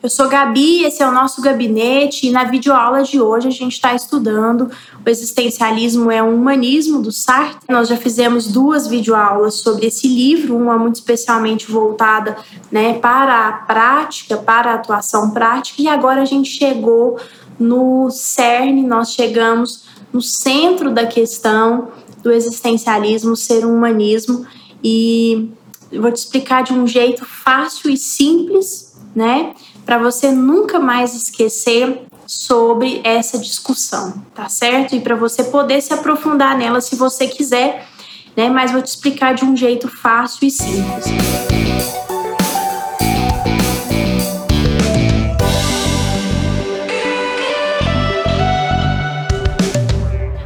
Eu sou Gabi, esse é o nosso gabinete e na videoaula de hoje a gente está estudando o existencialismo é um humanismo do Sartre. Nós já fizemos duas videoaulas sobre esse livro, uma muito especialmente voltada né, para a prática, para a atuação prática, e agora a gente chegou no cerne, nós chegamos no centro da questão do existencialismo ser um humanismo e vou te explicar de um jeito fácil e simples, né? Para você nunca mais esquecer sobre essa discussão, tá certo? E para você poder se aprofundar nela se você quiser, né? Mas vou te explicar de um jeito fácil e simples.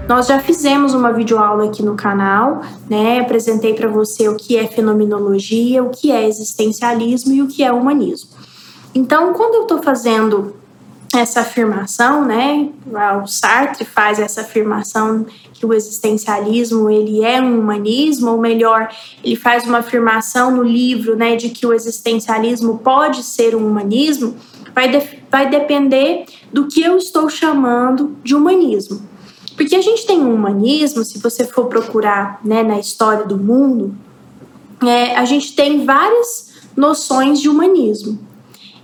Nós já fizemos uma videoaula aqui no canal, né? Apresentei para você o que é fenomenologia, o que é existencialismo e o que é humanismo. Então, quando eu estou fazendo essa afirmação, né? O Sartre faz essa afirmação que o existencialismo ele é um humanismo, ou melhor, ele faz uma afirmação no livro, né, de que o existencialismo pode ser um humanismo. Vai, de, vai depender do que eu estou chamando de humanismo. Porque a gente tem um humanismo, se você for procurar né, na história do mundo, é, a gente tem várias noções de humanismo.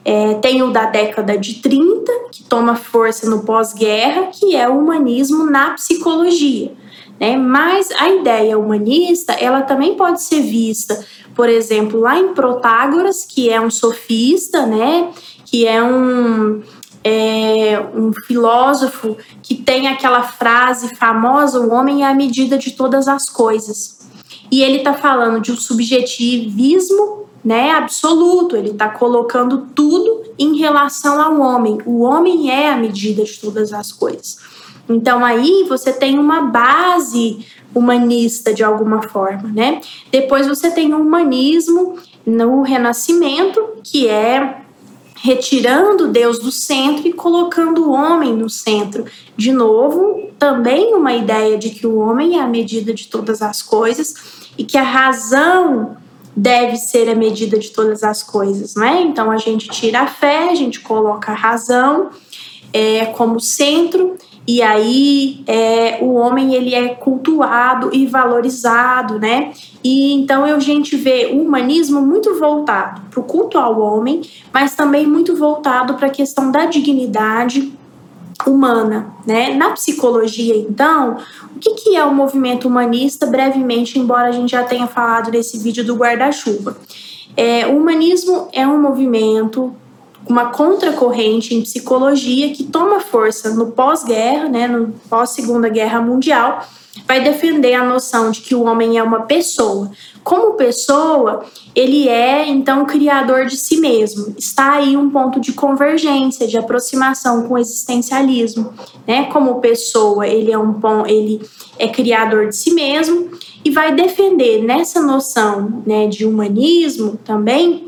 É, tem o da década de 30, que toma força no pós-guerra, que é o humanismo na psicologia. Né? Mas a ideia humanista, ela também pode ser vista, por exemplo, lá em Protágoras, que é um sofista, né? que é um é, um filósofo que tem aquela frase famosa: o homem é a medida de todas as coisas. E ele está falando de um subjetivismo né, absoluto, ele está colocando tudo em relação ao homem. O homem é a medida de todas as coisas. Então aí você tem uma base humanista de alguma forma, né? Depois você tem o humanismo no Renascimento, que é retirando Deus do centro e colocando o homem no centro. De novo, também uma ideia de que o homem é a medida de todas as coisas e que a razão deve ser a medida de todas as coisas, né? Então a gente tira a fé, a gente coloca a razão é, como centro e aí é, o homem ele é cultuado e valorizado, né? E então a gente vê o humanismo muito voltado para o culto ao homem, mas também muito voltado para a questão da dignidade humana, né? Na psicologia, então, o que, que é o movimento humanista? Brevemente, embora a gente já tenha falado nesse vídeo do guarda-chuva. É, o humanismo é um movimento uma contracorrente em psicologia que toma força no pós-guerra, né, no pós-segunda guerra mundial, vai defender a noção de que o homem é uma pessoa. Como pessoa, ele é então criador de si mesmo. Está aí um ponto de convergência, de aproximação com o existencialismo, né? Como pessoa, ele é um ele é criador de si mesmo e vai defender nessa noção, né, de humanismo também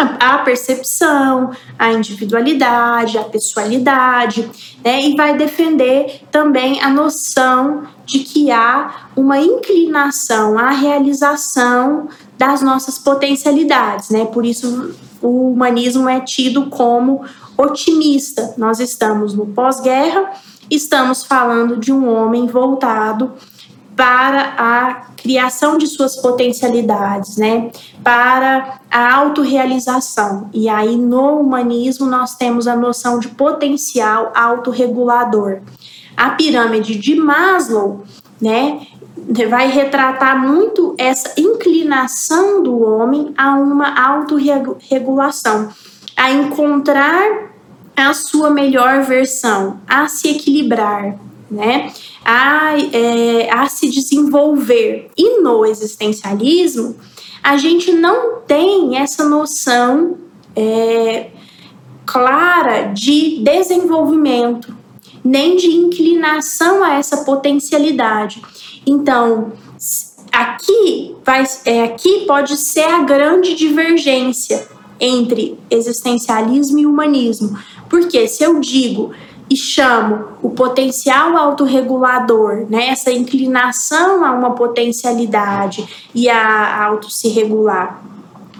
a percepção, a individualidade, a pessoalidade, né? e vai defender também a noção de que há uma inclinação à realização das nossas potencialidades, né? Por isso o humanismo é tido como otimista. Nós estamos no pós-guerra, estamos falando de um homem voltado para a criação de suas potencialidades, né? Para a autorrealização. E aí no humanismo nós temos a noção de potencial autorregulador. A pirâmide de Maslow, né, vai retratar muito essa inclinação do homem a uma autorregulação, a encontrar a sua melhor versão, a se equilibrar, né? A, é, a se desenvolver. E no existencialismo, a gente não tem essa noção é, clara de desenvolvimento, nem de inclinação a essa potencialidade. Então, aqui, vai, é, aqui pode ser a grande divergência entre existencialismo e humanismo. Porque se eu digo e chamo o potencial autorregulador, né, essa inclinação a uma potencialidade e a auto se regular,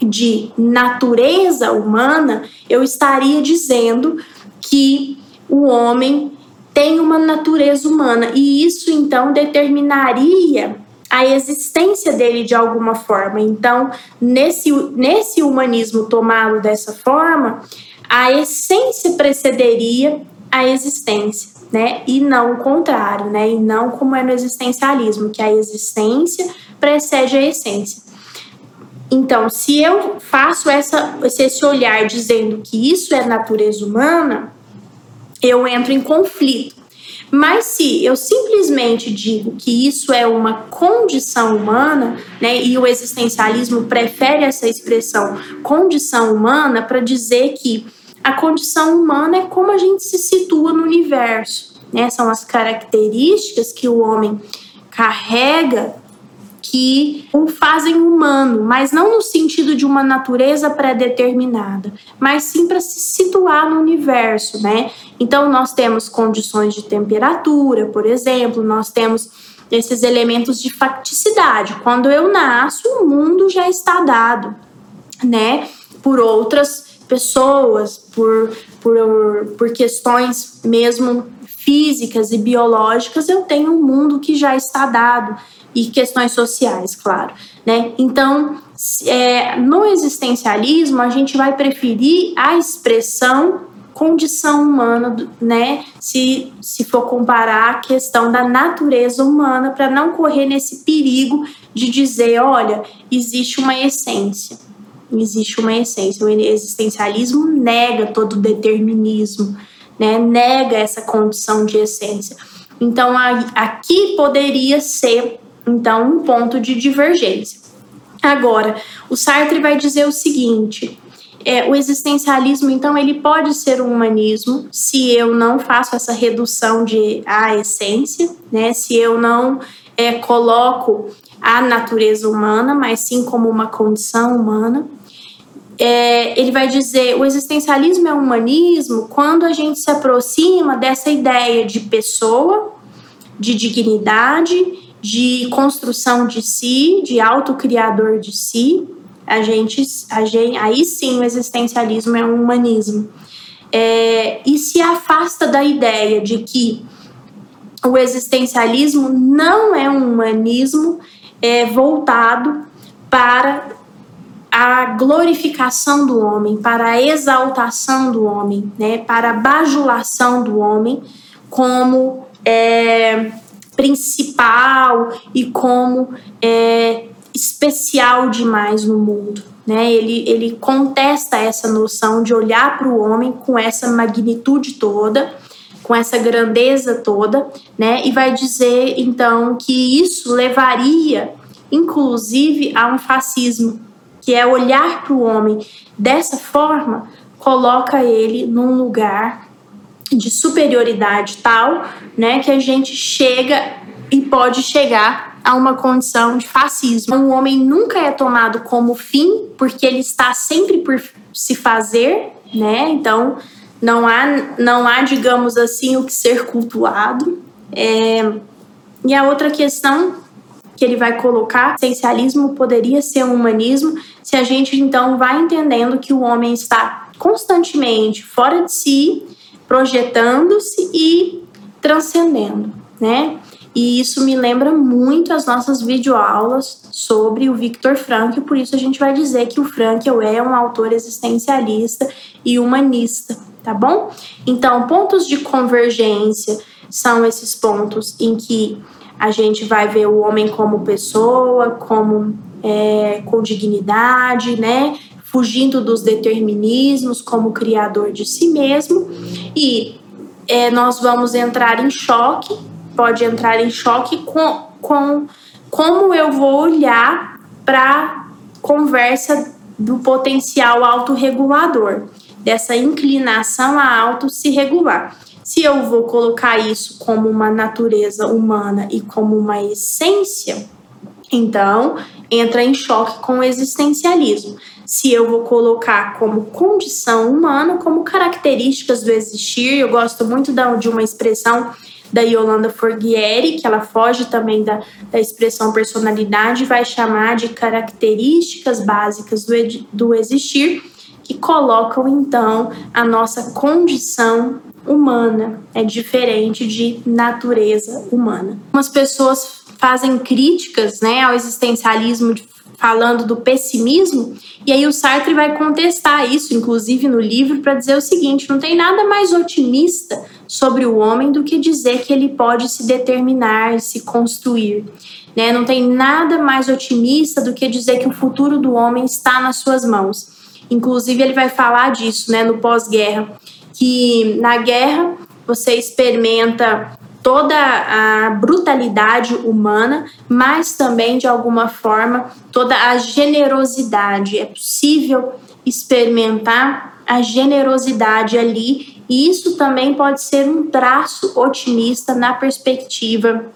de natureza humana, eu estaria dizendo que o homem tem uma natureza humana e isso então determinaria a existência dele de alguma forma. Então, nesse, nesse humanismo tomado dessa forma, a essência precederia a existência, né? E não o contrário, né? E não como é no existencialismo, que a existência precede a essência. Então, se eu faço essa, esse olhar dizendo que isso é natureza humana, eu entro em conflito. Mas se eu simplesmente digo que isso é uma condição humana, né, e o existencialismo prefere essa expressão condição humana para dizer que a condição humana é como a gente se situa no universo, né? São as características que o homem carrega que o fazem humano, mas não no sentido de uma natureza pré-determinada, mas sim para se situar no universo, né? Então nós temos condições de temperatura, por exemplo, nós temos esses elementos de facticidade. Quando eu nasço, o mundo já está dado, né? Por outras pessoas, por, por, por questões mesmo físicas e biológicas, eu tenho um mundo que já está dado e questões sociais, claro. Né? Então, é, no existencialismo, a gente vai preferir a expressão condição humana, né? Se, se for comparar a questão da natureza humana, para não correr nesse perigo de dizer, olha, existe uma essência. Existe uma essência. O existencialismo nega todo determinismo, né? nega essa condição de essência. Então, aqui poderia ser então, um ponto de divergência. Agora, o Sartre vai dizer o seguinte: é, o existencialismo, então, ele pode ser um humanismo se eu não faço essa redução de a essência, né? Se eu não é, coloco a natureza humana, mas sim como uma condição humana. É, ele vai dizer o existencialismo é um humanismo quando a gente se aproxima dessa ideia de pessoa, de dignidade de construção de si, de autocriador de si, a gente, a gente, aí sim o existencialismo é um humanismo. É, e se afasta da ideia de que o existencialismo não é um humanismo é, voltado para a glorificação do homem, para a exaltação do homem, né, para a bajulação do homem como é, principal e como é, especial demais no mundo. Né? Ele, ele contesta essa noção de olhar para o homem com essa magnitude toda, com essa grandeza toda, né? e vai dizer então que isso levaria, inclusive, a um fascismo, que é olhar para o homem dessa forma, coloca ele num lugar de superioridade tal, né, que a gente chega e pode chegar a uma condição de fascismo. Um homem nunca é tomado como fim, porque ele está sempre por se fazer, né? Então não há, não há, digamos assim, o que ser cultuado. É... E a outra questão que ele vai colocar, essencialismo poderia ser um humanismo, se a gente então vai entendendo que o homem está constantemente fora de si projetando-se e transcendendo, né? E isso me lembra muito as nossas videoaulas sobre o Viktor Frankl, por isso a gente vai dizer que o Frankl é um autor existencialista e humanista, tá bom? Então, pontos de convergência são esses pontos em que a gente vai ver o homem como pessoa, como é, com dignidade, né? fugindo dos determinismos como criador de si mesmo e é, nós vamos entrar em choque, pode entrar em choque com, com como eu vou olhar para conversa do potencial autorregulador, dessa inclinação a auto se regular. Se eu vou colocar isso como uma natureza humana e como uma essência, então entra em choque com o existencialismo se eu vou colocar como condição humana, como características do existir. Eu gosto muito de uma expressão da Yolanda Forghieri, que ela foge também da, da expressão personalidade, vai chamar de características básicas do, do existir, que colocam então a nossa condição humana, é diferente de natureza humana. Umas pessoas fazem críticas né, ao existencialismo falando do pessimismo, e aí o Sartre vai contestar isso, inclusive no livro, para dizer o seguinte: não tem nada mais otimista sobre o homem do que dizer que ele pode se determinar se construir. Né? Não tem nada mais otimista do que dizer que o futuro do homem está nas suas mãos. Inclusive, ele vai falar disso né, no pós-guerra, que na guerra você experimenta toda a brutalidade humana, mas também, de alguma forma, toda a generosidade. É possível experimentar a generosidade ali, e isso também pode ser um traço otimista na perspectiva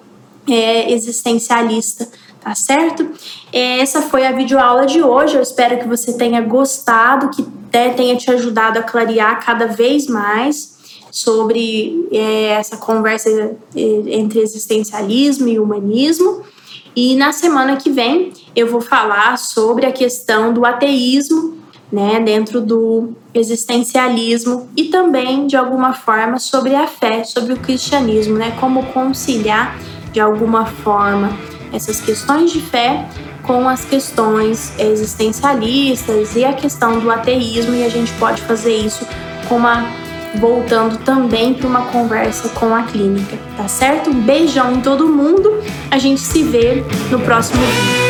é, existencialista tá certo? É, essa foi a videoaula de hoje. Eu espero que você tenha gostado, que tenha te ajudado a clarear cada vez mais sobre é, essa conversa é, entre existencialismo e humanismo. E na semana que vem eu vou falar sobre a questão do ateísmo, né, dentro do existencialismo e também de alguma forma sobre a fé, sobre o cristianismo, né, como conciliar de alguma forma essas questões de fé com as questões existencialistas e a questão do ateísmo e a gente pode fazer isso com uma voltando também para uma conversa com a clínica, tá certo? Um beijão em todo mundo. A gente se vê no próximo vídeo.